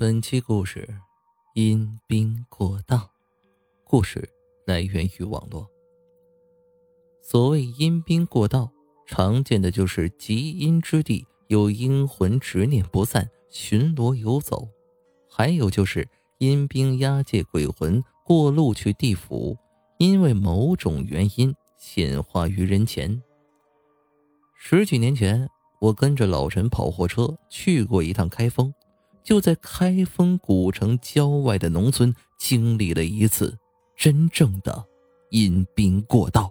本期故事：阴兵过道。故事来源于网络。所谓阴兵过道，常见的就是极阴之地有阴魂执念不散，巡逻游走；还有就是阴兵押解鬼魂过路去地府，因为某种原因显化于人前。十几年前，我跟着老陈跑货车去过一趟开封。就在开封古城郊外的农村，经历了一次真正的阴兵过道。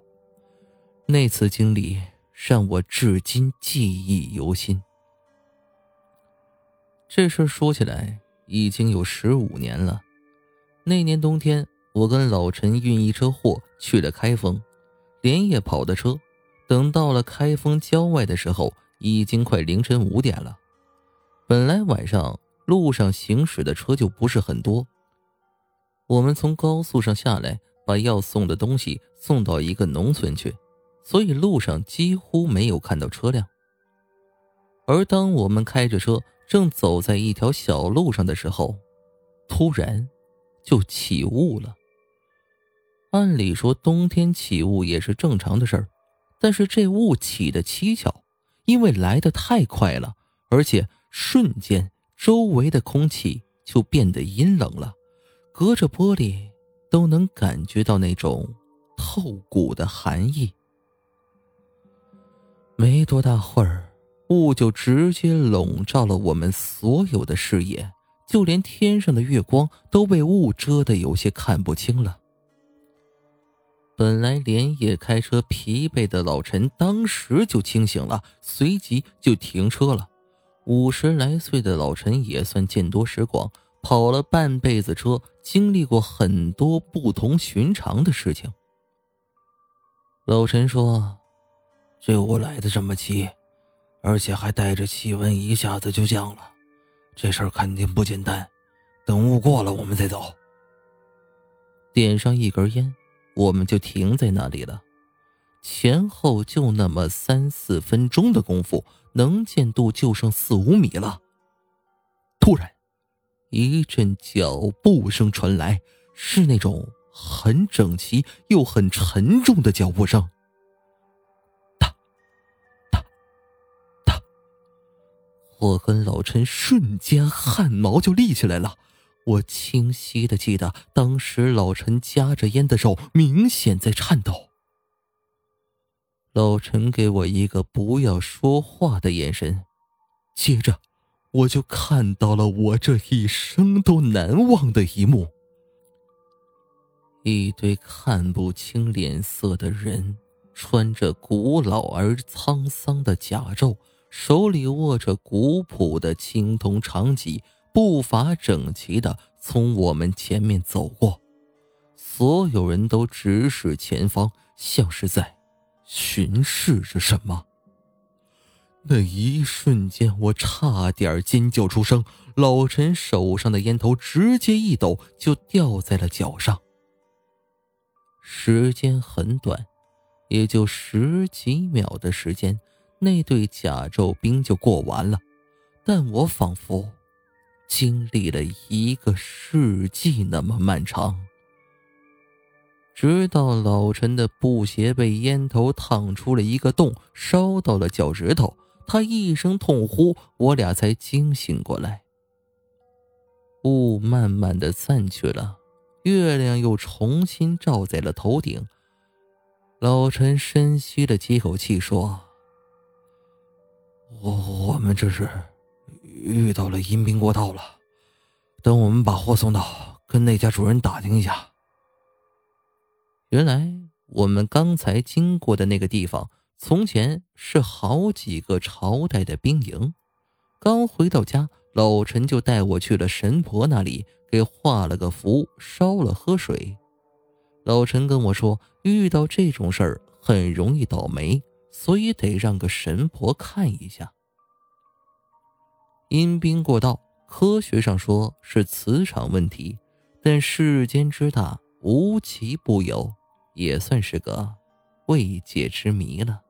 那次经历让我至今记忆犹新。这事说起来已经有十五年了。那年冬天，我跟老陈运一车货去了开封，连夜跑的车。等到了开封郊外的时候，已经快凌晨五点了。本来晚上。路上行驶的车就不是很多。我们从高速上下来，把要送的东西送到一个农村去，所以路上几乎没有看到车辆。而当我们开着车正走在一条小路上的时候，突然就起雾了。按理说冬天起雾也是正常的事儿，但是这雾起的蹊跷，因为来的太快了，而且瞬间。周围的空气就变得阴冷了，隔着玻璃都能感觉到那种透骨的寒意。没多大会儿，雾就直接笼罩了我们所有的视野，就连天上的月光都被雾遮得有些看不清了。本来连夜开车疲惫的老陈当时就清醒了，随即就停车了。五十来岁的老陈也算见多识广，跑了半辈子车，经历过很多不同寻常的事情。老陈说：“这雾来的这么急，而且还带着气温一下子就降了，这事儿肯定不简单。等雾过了，我们再走。”点上一根烟，我们就停在那里了。前后就那么三四分钟的功夫。能见度就剩四五米了。突然，一阵脚步声传来，是那种很整齐又很沉重的脚步声。哒，哒，哒。我跟老陈瞬间汗毛就立起来了。我清晰的记得，当时老陈夹着烟的手明显在颤抖。老陈给我一个不要说话的眼神，接着我就看到了我这一生都难忘的一幕：一堆看不清脸色的人，穿着古老而沧桑的甲胄，手里握着古朴的青铜长戟，步伐整齐的从我们前面走过。所有人都直视前方，像是在。巡视着什么？那一瞬间，我差点尖叫出声。老陈手上的烟头直接一抖，就掉在了脚上。时间很短，也就十几秒的时间，那对甲胄兵就过完了。但我仿佛经历了一个世纪那么漫长。直到老陈的布鞋被烟头烫出了一个洞，烧到了脚趾头，他一声痛呼，我俩才惊醒过来。雾慢慢的散去了，月亮又重新照在了头顶。老陈深吸了几口气，说：“我我们这是遇到了阴兵过道了，等我们把货送到，跟那家主人打听一下。”原来我们刚才经过的那个地方，从前是好几个朝代的兵营。刚回到家，老陈就带我去了神婆那里，给画了个符，烧了喝水。老陈跟我说，遇到这种事儿很容易倒霉，所以得让个神婆看一下。阴兵过道，科学上说是磁场问题，但世间之大，无奇不有。也算是个未解之谜了。